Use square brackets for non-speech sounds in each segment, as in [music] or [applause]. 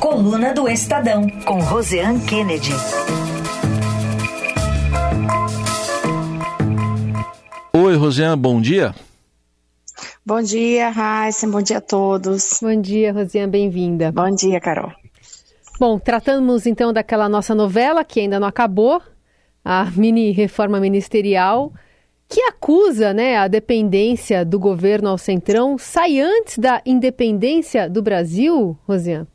Coluna do Estadão, com Roseanne Kennedy. Oi, Rosiane, bom dia. Bom dia, Raíssa, bom dia a todos. Bom dia, Rosiane, bem-vinda. Bom dia, Carol. Bom, tratamos então daquela nossa novela que ainda não acabou, a mini reforma ministerial, que acusa né, a dependência do governo ao Centrão. Sai antes da independência do Brasil, Rosiane?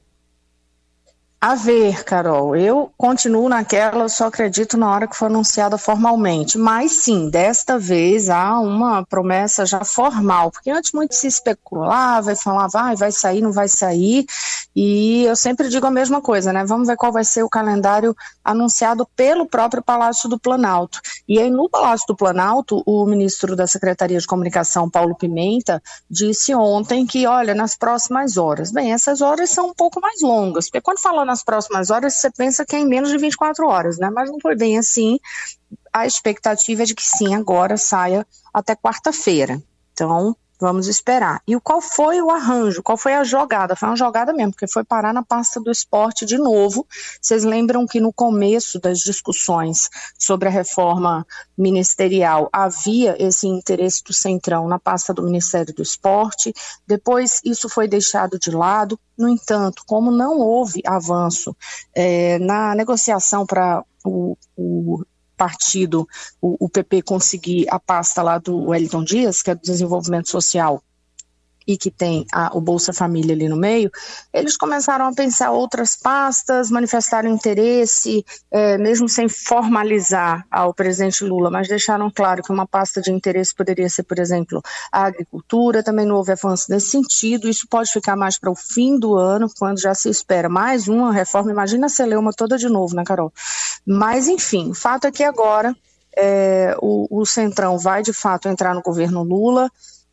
A ver, Carol, eu continuo naquela, só acredito na hora que for anunciada formalmente. Mas sim, desta vez há uma promessa já formal, porque antes muito se especulava e falava, ah, vai sair, não vai sair. E eu sempre digo a mesma coisa, né? Vamos ver qual vai ser o calendário anunciado pelo próprio Palácio do Planalto. E aí, no Palácio do Planalto, o ministro da Secretaria de Comunicação, Paulo Pimenta, disse ontem que, olha, nas próximas horas. Bem, essas horas são um pouco mais longas, porque quando fala nas próximas horas, você pensa que é em menos de 24 horas, né? Mas não foi bem assim. A expectativa é de que sim, agora saia até quarta-feira. Então, Vamos esperar. E qual foi o arranjo? Qual foi a jogada? Foi uma jogada mesmo, porque foi parar na pasta do esporte de novo. Vocês lembram que no começo das discussões sobre a reforma ministerial havia esse interesse do Centrão na pasta do Ministério do Esporte. Depois isso foi deixado de lado. No entanto, como não houve avanço é, na negociação para o, o partido, o, o PP, conseguir a pasta lá do Wellington Dias, que é do desenvolvimento social, e que tem a, o Bolsa Família ali no meio, eles começaram a pensar outras pastas, manifestaram interesse, é, mesmo sem formalizar ao presidente Lula, mas deixaram claro que uma pasta de interesse poderia ser, por exemplo, a agricultura, também não houve avanço nesse sentido, isso pode ficar mais para o fim do ano, quando já se espera mais uma reforma, imagina a Celeuma toda de novo, né, Carol? Mas, enfim, o fato é que agora é, o, o Centrão vai, de fato, entrar no governo Lula,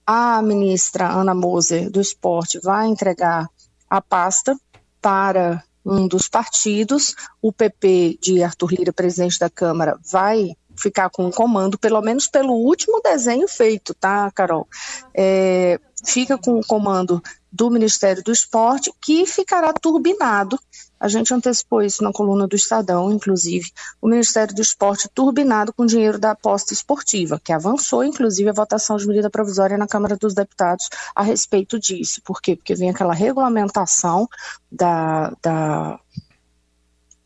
a ministra Ana Moser do Esporte vai entregar a pasta para um dos partidos, o PP de Arthur Lira, presidente da Câmara, vai ficar com o comando, pelo menos pelo último desenho feito, tá, Carol? É, fica com o comando do Ministério do Esporte, que ficará turbinado a gente antecipou isso na coluna do Estadão, inclusive, o Ministério do Esporte turbinado com dinheiro da aposta esportiva, que avançou, inclusive, a votação de medida provisória na Câmara dos Deputados a respeito disso. Por quê? Porque vem aquela regulamentação da, da,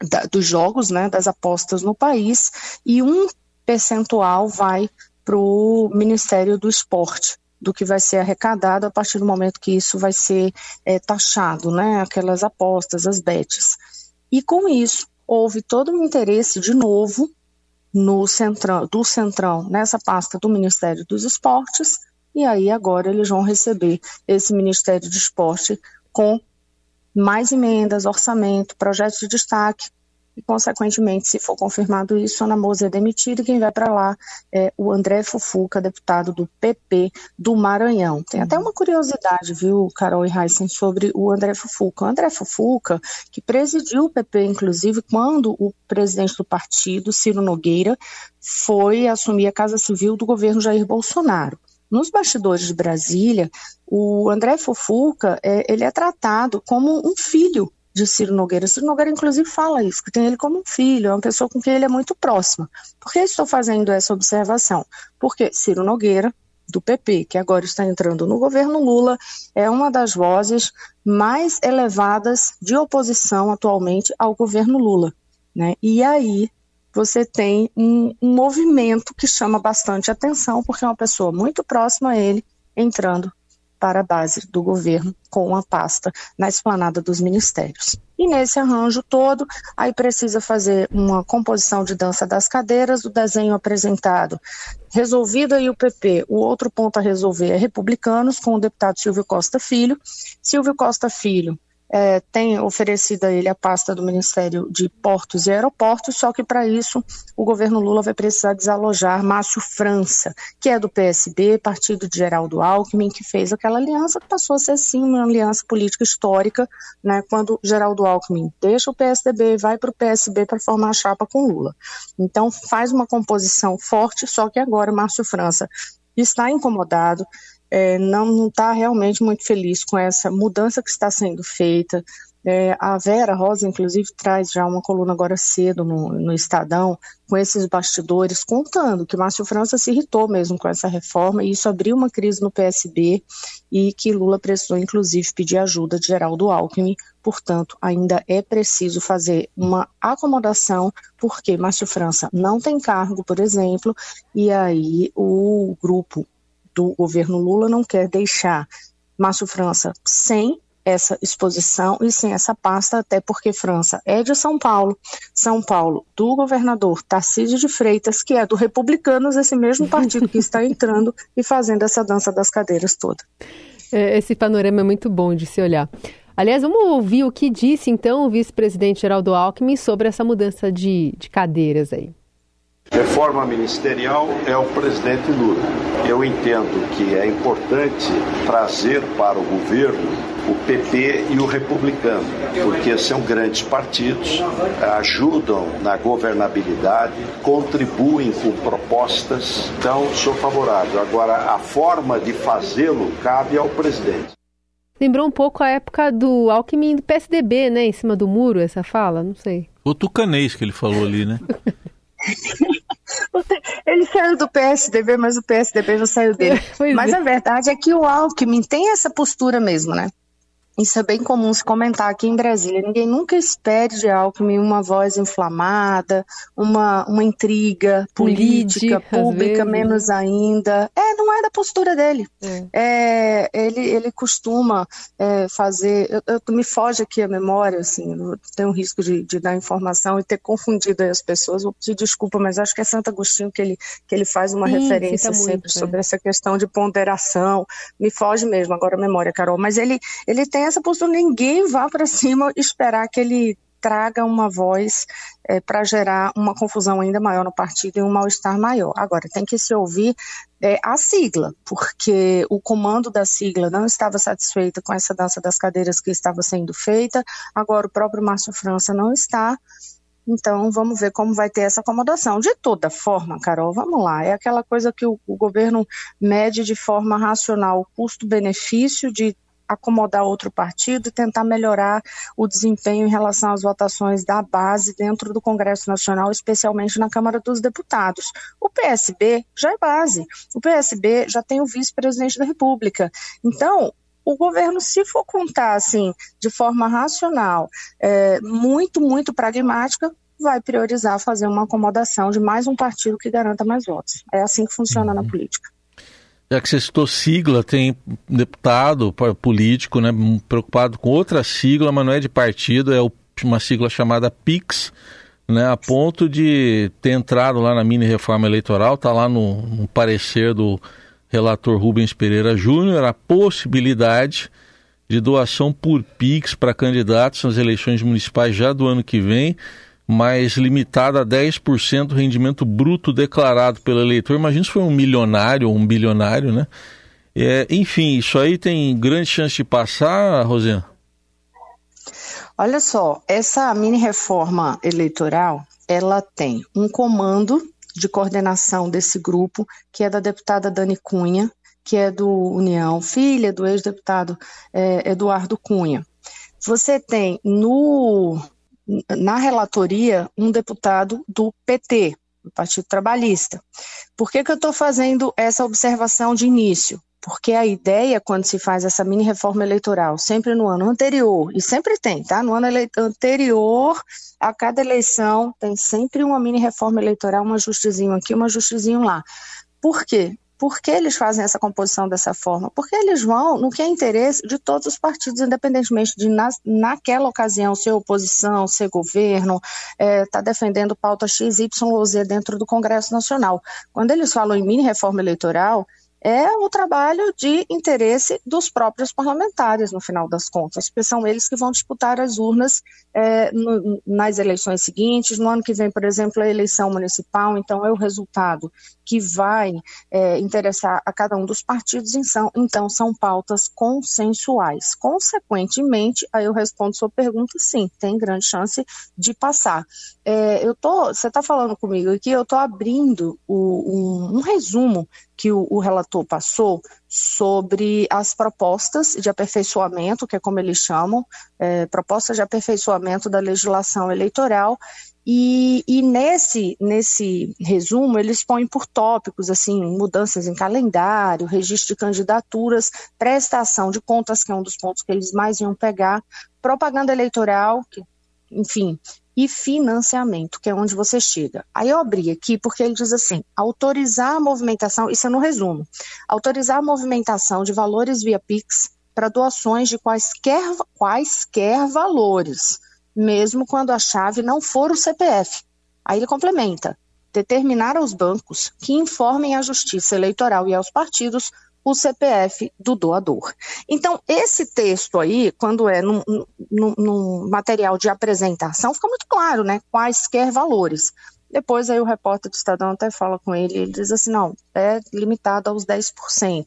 da dos jogos, né, das apostas no país, e um percentual vai para o Ministério do Esporte do que vai ser arrecadado a partir do momento que isso vai ser é, taxado, né? Aquelas apostas, as bets. E com isso, houve todo um interesse de novo no centrão, do Centrão nessa pasta do Ministério dos Esportes, e aí agora eles vão receber esse Ministério de Esporte com mais emendas, orçamento, projetos de destaque, e, consequentemente, se for confirmado isso, Ana Moza é demitida e quem vai para lá é o André Fufuca, deputado do PP do Maranhão. Tem até uma curiosidade, viu, Carol e Heisen, sobre o André Fufuca. O André Fufuca, que presidiu o PP, inclusive, quando o presidente do partido, Ciro Nogueira, foi assumir a Casa Civil do governo Jair Bolsonaro. Nos bastidores de Brasília, o André Fufuca, é, ele é tratado como um filho de Ciro Nogueira. Ciro Nogueira, inclusive, fala isso, que tem ele como um filho, é uma pessoa com quem ele é muito próximo. Por que estou fazendo essa observação? Porque Ciro Nogueira, do PP, que agora está entrando no governo Lula, é uma das vozes mais elevadas de oposição atualmente ao governo Lula. Né? E aí você tem um, um movimento que chama bastante atenção, porque é uma pessoa muito próxima a ele entrando para a base do governo com a pasta na esplanada dos ministérios. E nesse arranjo todo, aí precisa fazer uma composição de dança das cadeiras, o desenho apresentado. Resolvido aí o PP, o outro ponto a resolver é republicanos, com o deputado Silvio Costa Filho. Silvio Costa Filho é, tem oferecido a ele a pasta do Ministério de Portos e Aeroportos, só que para isso o governo Lula vai precisar desalojar Márcio França, que é do PSB, partido de Geraldo Alckmin, que fez aquela aliança que passou a ser sim uma aliança política histórica, né, quando Geraldo Alckmin deixa o PSDB e vai para o PSB para formar a chapa com Lula. Então faz uma composição forte, só que agora Márcio França está incomodado, é, não está realmente muito feliz com essa mudança que está sendo feita. É, a Vera Rosa, inclusive, traz já uma coluna agora cedo no, no, Estadão, com esses bastidores, contando que Márcio França se irritou mesmo com essa reforma, e isso abriu uma crise no PSB, e que Lula precisou, inclusive, pedir ajuda de Geraldo Alckmin. Portanto, ainda é preciso fazer uma acomodação, porque Márcio França não tem cargo, por exemplo, e aí o grupo do governo Lula não quer deixar Márcio França sem essa exposição e sem essa pasta, até porque França é de São Paulo, São Paulo do governador Tarcísio de Freitas, que é do Republicanos, esse mesmo partido que está entrando e fazendo essa dança das cadeiras toda. É, esse panorama é muito bom de se olhar. Aliás, vamos ouvir o que disse então o vice-presidente Geraldo Alckmin sobre essa mudança de, de cadeiras aí. Reforma ministerial é o presidente Lula. Eu entendo que é importante trazer para o governo o PP e o republicano, porque são grandes partidos, ajudam na governabilidade, contribuem com propostas, então sou favorável. Agora, a forma de fazê-lo cabe ao presidente. Lembrou um pouco a época do Alckmin do PSDB, né? Em cima do muro, essa fala? Não sei. O tucanês que ele falou ali, né? [laughs] [laughs] Ele saiu do PSDB, mas o PSDB não saiu dele. [laughs] mas é. a verdade é que o Alckmin tem essa postura mesmo, né? Isso é bem comum se comentar aqui em Brasília. Ninguém nunca espere de Alckmin uma voz inflamada, uma, uma intriga política, pública, menos ainda. É, não é da postura dele. É. É, ele, ele costuma é, fazer. Eu, eu, me foge aqui a memória, assim, tenho um risco de, de, dar informação e ter confundido as pessoas. Vou pedir desculpa, mas acho que é Santo Agostinho que ele, que ele faz uma Sim, referência sempre muito, é. sobre essa questão de ponderação. Me foge mesmo agora a memória, Carol. Mas ele, ele tem essa postura, ninguém vá para cima esperar que ele traga uma voz é, para gerar uma confusão ainda maior no partido e um mal-estar maior. Agora, tem que se ouvir é, a sigla, porque o comando da sigla não estava satisfeito com essa dança das cadeiras que estava sendo feita, agora o próprio Márcio França não está. Então, vamos ver como vai ter essa acomodação. De toda forma, Carol, vamos lá. É aquela coisa que o, o governo mede de forma racional o custo-benefício de acomodar outro partido e tentar melhorar o desempenho em relação às votações da base dentro do Congresso Nacional, especialmente na Câmara dos Deputados. O PSB já é base, o PSB já tem o vice-presidente da República. Então, o governo, se for contar assim, de forma racional, é, muito, muito pragmática, vai priorizar fazer uma acomodação de mais um partido que garanta mais votos. É assim que funciona uhum. na política já que você citou sigla, tem deputado político né, preocupado com outra sigla, mas não é de partido, é uma sigla chamada PIX, né, a ponto de ter entrado lá na mini reforma eleitoral, está lá no, no, parecer do relator Rubens Pereira Júnior, a possibilidade de doação por PIX para candidatos nas eleições municipais já do ano que vem mas limitada a 10% do rendimento bruto declarado pelo eleitor. Imagina se foi um milionário ou um bilionário, né? É, enfim, isso aí tem grande chance de passar, Rosana? Olha só, essa mini reforma eleitoral, ela tem um comando de coordenação desse grupo, que é da deputada Dani Cunha, que é do União, filha do ex-deputado é, Eduardo Cunha. Você tem no na relatoria um deputado do PT, do Partido Trabalhista. Por que, que eu estou fazendo essa observação de início? Porque a ideia, quando se faz essa mini reforma eleitoral, sempre no ano anterior, e sempre tem, tá? No ano anterior a cada eleição, tem sempre uma mini reforma eleitoral, um ajustezinho aqui, um ajustezinho lá. Por quê? Por que eles fazem essa composição dessa forma? Porque eles vão no que é interesse de todos os partidos, independentemente de, na, naquela ocasião, ser oposição, ser governo, estar é, tá defendendo pauta X, Y ou Z dentro do Congresso Nacional. Quando eles falam em mini reforma eleitoral, é o trabalho de interesse dos próprios parlamentares, no final das contas, porque são eles que vão disputar as urnas é, no, nas eleições seguintes. No ano que vem, por exemplo, a eleição municipal, então é o resultado que vai é, interessar a cada um dos partidos, então, então são pautas consensuais. Consequentemente, aí eu respondo sua pergunta, sim, tem grande chance de passar. É, eu tô, você está falando comigo aqui, eu estou abrindo o, um, um resumo que o, o, relator passou sobre as propostas de aperfeiçoamento, que é como eles chamam, é, propostas de aperfeiçoamento da legislação eleitoral, e, e, nesse, nesse resumo, eles põem por tópicos, assim, mudanças em calendário, registro de candidaturas, prestação de contas, que é um dos pontos que eles mais iam pegar, propaganda eleitoral, que, enfim, e financiamento, que é onde você chega. Aí eu abri aqui porque ele diz assim: autorizar a movimentação, isso é no resumo, autorizar a movimentação de valores via Pix para doações de quaisquer, quaisquer valores mesmo quando a chave não for o CPF. Aí ele complementa: determinar aos bancos que informem à Justiça Eleitoral e aos partidos o CPF do doador. Então, esse texto aí, quando é num, num, num, material de apresentação, fica muito claro, né? Quaisquer valores. Depois aí o repórter do Estadão até fala com ele, ele diz assim, não, é limitado aos 10%.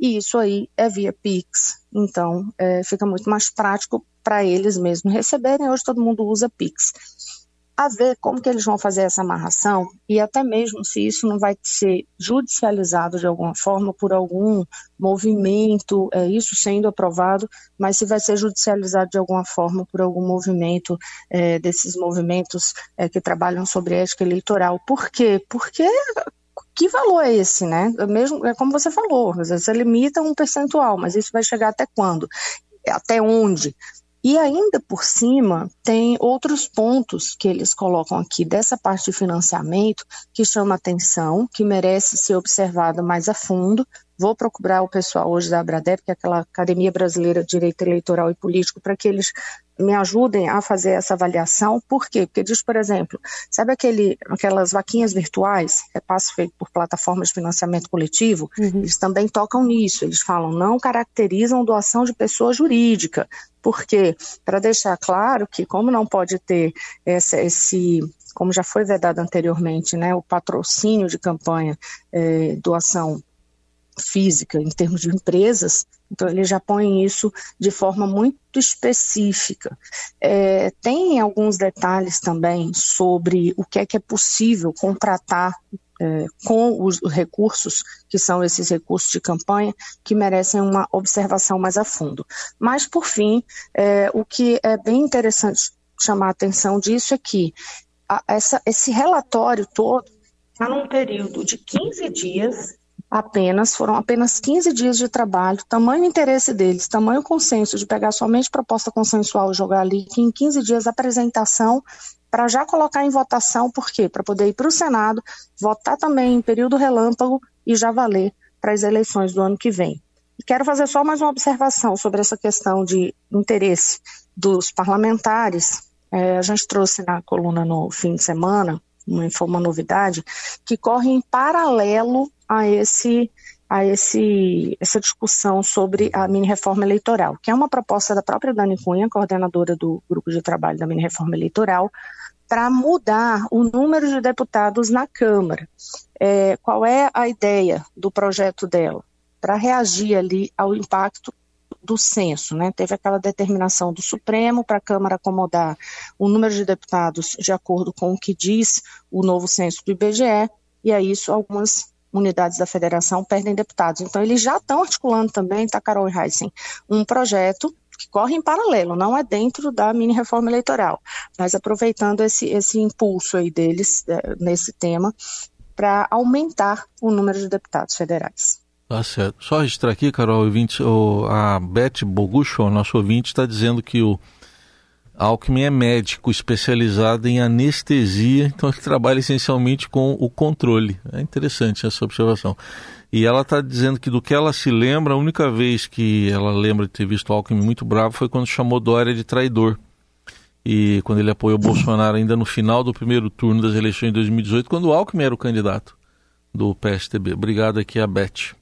E isso aí é via Pix, então é, fica muito mais prático para eles mesmos receberem. Hoje todo mundo usa Pix. A ver como que eles vão fazer essa amarração e até mesmo se isso não vai ser judicializado de alguma forma por algum movimento, é, isso sendo aprovado, mas se vai ser judicializado de alguma forma por algum movimento é, desses movimentos é, que trabalham sobre ética eleitoral. Por quê? Porque que valor é esse, né? Mesmo, é como você falou, você limita um percentual, mas isso vai chegar até quando? Até onde? E ainda por cima, tem outros pontos que eles colocam aqui dessa parte de financiamento que chama atenção, que merece ser observada mais a fundo. Vou procurar o pessoal hoje da Abradep, que é aquela Academia Brasileira de Direito Eleitoral e Político, para que eles me ajudem a fazer essa avaliação. Por quê? Porque diz, por exemplo, sabe aquele, aquelas vaquinhas virtuais, é passo feito por plataformas de financiamento coletivo? Uhum. Eles também tocam nisso. Eles falam, não caracterizam doação de pessoa jurídica. Por quê? Para deixar claro que, como não pode ter essa, esse como já foi vedado anteriormente, né, o patrocínio de campanha, é, doação física, em termos de empresas, então ele já põe isso de forma muito específica. É, tem alguns detalhes também sobre o que é que é possível contratar é, com os recursos, que são esses recursos de campanha, que merecem uma observação mais a fundo. Mas, por fim, é, o que é bem interessante chamar a atenção disso é que a, essa, esse relatório todo está num período de 15 dias apenas, foram apenas 15 dias de trabalho, tamanho interesse deles, tamanho consenso de pegar somente proposta consensual e jogar ali, que em 15 dias apresentação para já colocar em votação, por quê? Para poder ir para o Senado, votar também em período relâmpago e já valer para as eleições do ano que vem. E quero fazer só mais uma observação sobre essa questão de interesse dos parlamentares. É, a gente trouxe na coluna no fim de semana uma, uma novidade que corre em paralelo a esse a esse, essa discussão sobre a mini-reforma eleitoral, que é uma proposta da própria Dani Cunha, coordenadora do grupo de trabalho da mini-reforma eleitoral, para mudar o número de deputados na Câmara. É, qual é a ideia do projeto dela? Para reagir ali ao impacto do censo, né? Teve aquela determinação do Supremo para a Câmara acomodar o número de deputados de acordo com o que diz o novo censo do IBGE, e a isso algumas unidades da federação perdem deputados. Então, eles já estão articulando também, tá, Carol e Heisen, um projeto que corre em paralelo, não é dentro da mini reforma eleitoral, mas aproveitando esse, esse impulso aí deles é, nesse tema para aumentar o número de deputados federais. Tá certo. Só registrar aqui, Carol, ouvinte, a Beth Bogucho, nosso ouvinte, está dizendo que o Alckmin é médico especializado em anestesia, então ele trabalha essencialmente com o controle. É interessante essa observação. E ela está dizendo que do que ela se lembra, a única vez que ela lembra de ter visto o Alckmin muito bravo foi quando chamou Dória de traidor. E quando ele apoiou o Bolsonaro ainda no final do primeiro turno das eleições de 2018, quando o Alckmin era o candidato do PSTB. Obrigado aqui a Beth.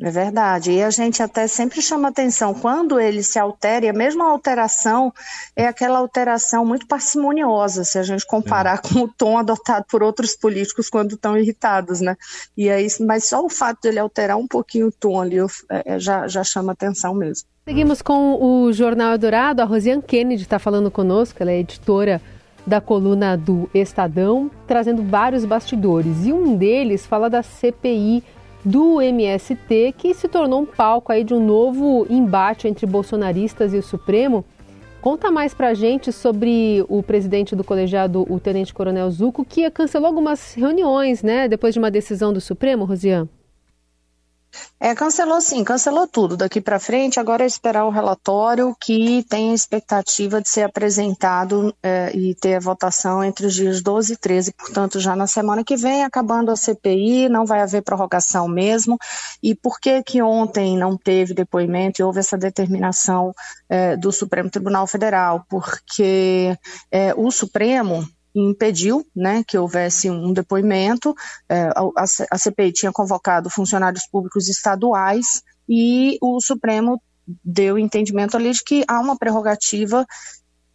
É verdade. E a gente até sempre chama atenção quando ele se altera, e a mesma alteração é aquela alteração muito parcimoniosa, se a gente comparar é. [laughs] com o tom adotado por outros políticos quando estão irritados, né? E aí, mas só o fato de ele alterar um pouquinho o tom ali é, é, já, já chama atenção mesmo. Seguimos com o Jornal Eldorado. A Rosiane Kennedy está falando conosco, ela é editora da coluna do Estadão, trazendo vários bastidores. E um deles fala da CPI do MST, que se tornou um palco aí de um novo embate entre bolsonaristas e o Supremo. Conta mais pra gente sobre o presidente do colegiado, o Tenente Coronel Zuco, que cancelou algumas reuniões, né, depois de uma decisão do Supremo, Rosiane. É, cancelou sim, cancelou tudo. Daqui para frente, agora é esperar o relatório que tem a expectativa de ser apresentado é, e ter a votação entre os dias 12 e 13, portanto, já na semana que vem, acabando a CPI, não vai haver prorrogação mesmo. E por que que ontem não teve depoimento e houve essa determinação é, do Supremo Tribunal Federal? Porque é, o Supremo impediu né, que houvesse um depoimento. É, a, CPI tinha convocado funcionários públicos estaduais e o Supremo deu entendimento ali de que há uma prerrogativa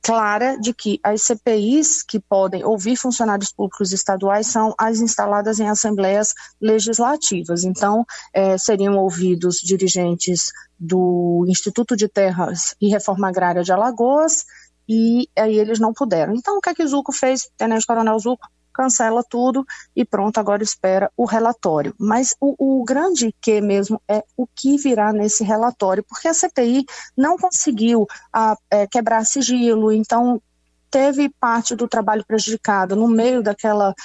clara de que as CPIs que podem ouvir funcionários públicos estaduais são as instaladas em assembleias legislativas. Então, é, seriam ouvidos dirigentes do Instituto de Terras e Reforma Agrária de Alagoas, e aí eles não puderam. Então, o que é que Zuco fez? Tenente Coronel Zuco cancela tudo e pronto, agora espera o relatório. Mas o, o, grande que mesmo é o que virá nesse relatório, porque a CPI não conseguiu a, é, quebrar sigilo, então teve parte do trabalho prejudicado no meio daquela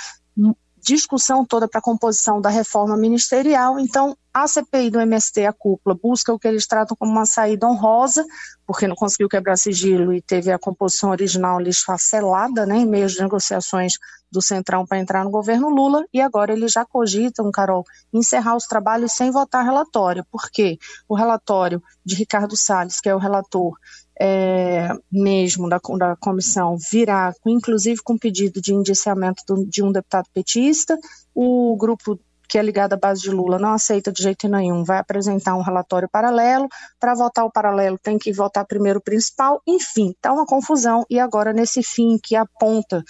discussão toda para a composição da reforma ministerial. Então, a CPI do MST, a cúpula, busca o que eles tratam como uma saída honrosa, porque não conseguiu quebrar sigilo e teve a composição original esfacelada, né, em meio às negociações do Centrão para entrar no governo Lula, e agora eles já cogitam, Carol, encerrar os trabalhos sem votar relatório, porque o relatório de Ricardo Salles, que é o relator é, mesmo da, da comissão virá, inclusive com pedido de indiciamento do, de um deputado petista. O grupo que é ligado à base de Lula não aceita de jeito nenhum, vai apresentar um relatório paralelo. Para votar o paralelo, tem que votar primeiro o principal. Enfim, está uma confusão. E agora, nesse fim que aponta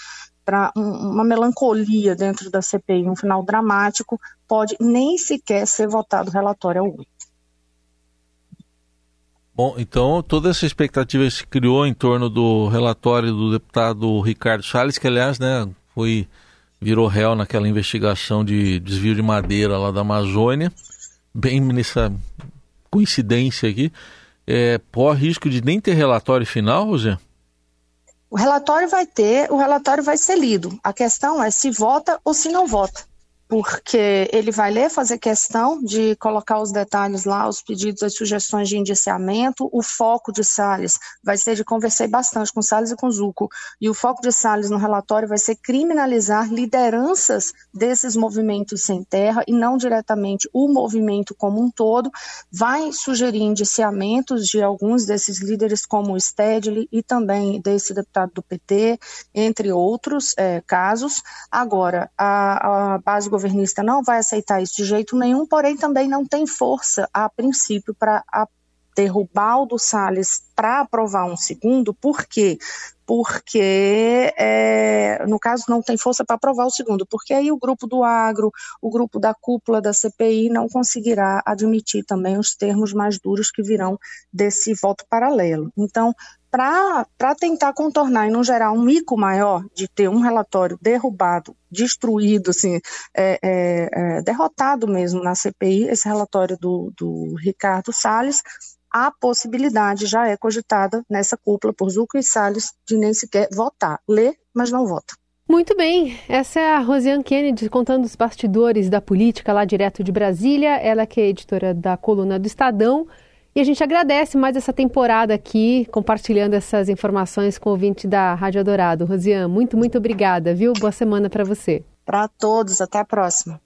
para uma melancolia dentro da CPI, um final dramático, pode nem sequer ser votado relatório 8. Bom, então toda essa expectativa se criou em torno do relatório do deputado Ricardo Salles, que aliás, né, foi virou réu naquela investigação de desvio de madeira lá da Amazônia, bem nessa coincidência aqui. É, corre risco de nem ter relatório final, José? O relatório vai ter, o relatório vai ser lido. A questão é se vota ou se não vota porque ele vai ler, fazer questão de colocar os detalhes lá, os pedidos, as sugestões de indiciamento. O foco de Salles vai ser de conversei bastante com Salles e com Zuco, e o foco de Salles no relatório vai ser criminalizar lideranças desses movimentos sem terra e não diretamente o movimento como um todo. Vai sugerir indiciamentos de alguns desses líderes, como o Stedley e também desse deputado do PT, entre outros é, casos. Agora, a, a base governista não vai aceitar isso de jeito nenhum, porém também não tem força, a princípio, para derrubar o do Salles para aprovar um segundo, por quê? Porque, é, no caso, não tem força para aprovar o segundo, porque aí o grupo do agro, o grupo da cúpula da CPI não conseguirá admitir também os termos mais duros que virão desse voto paralelo. Então, para tentar contornar e não gerar um mico maior de ter um relatório derrubado, destruído, assim, é, é, é, derrotado mesmo na CPI, esse relatório do, do Ricardo Salles, a possibilidade já é cogitada nessa cúpula por Zuco e Salles de nem sequer votar. Lê, mas não vota. Muito bem, essa é a Rosiane Kennedy contando os bastidores da política lá direto de Brasília. Ela que é editora da coluna do Estadão. E a gente agradece mais essa temporada aqui, compartilhando essas informações com o ouvinte da Rádio Dourado. Rosiane, muito, muito obrigada, viu? Boa semana para você. Para todos, até a próxima.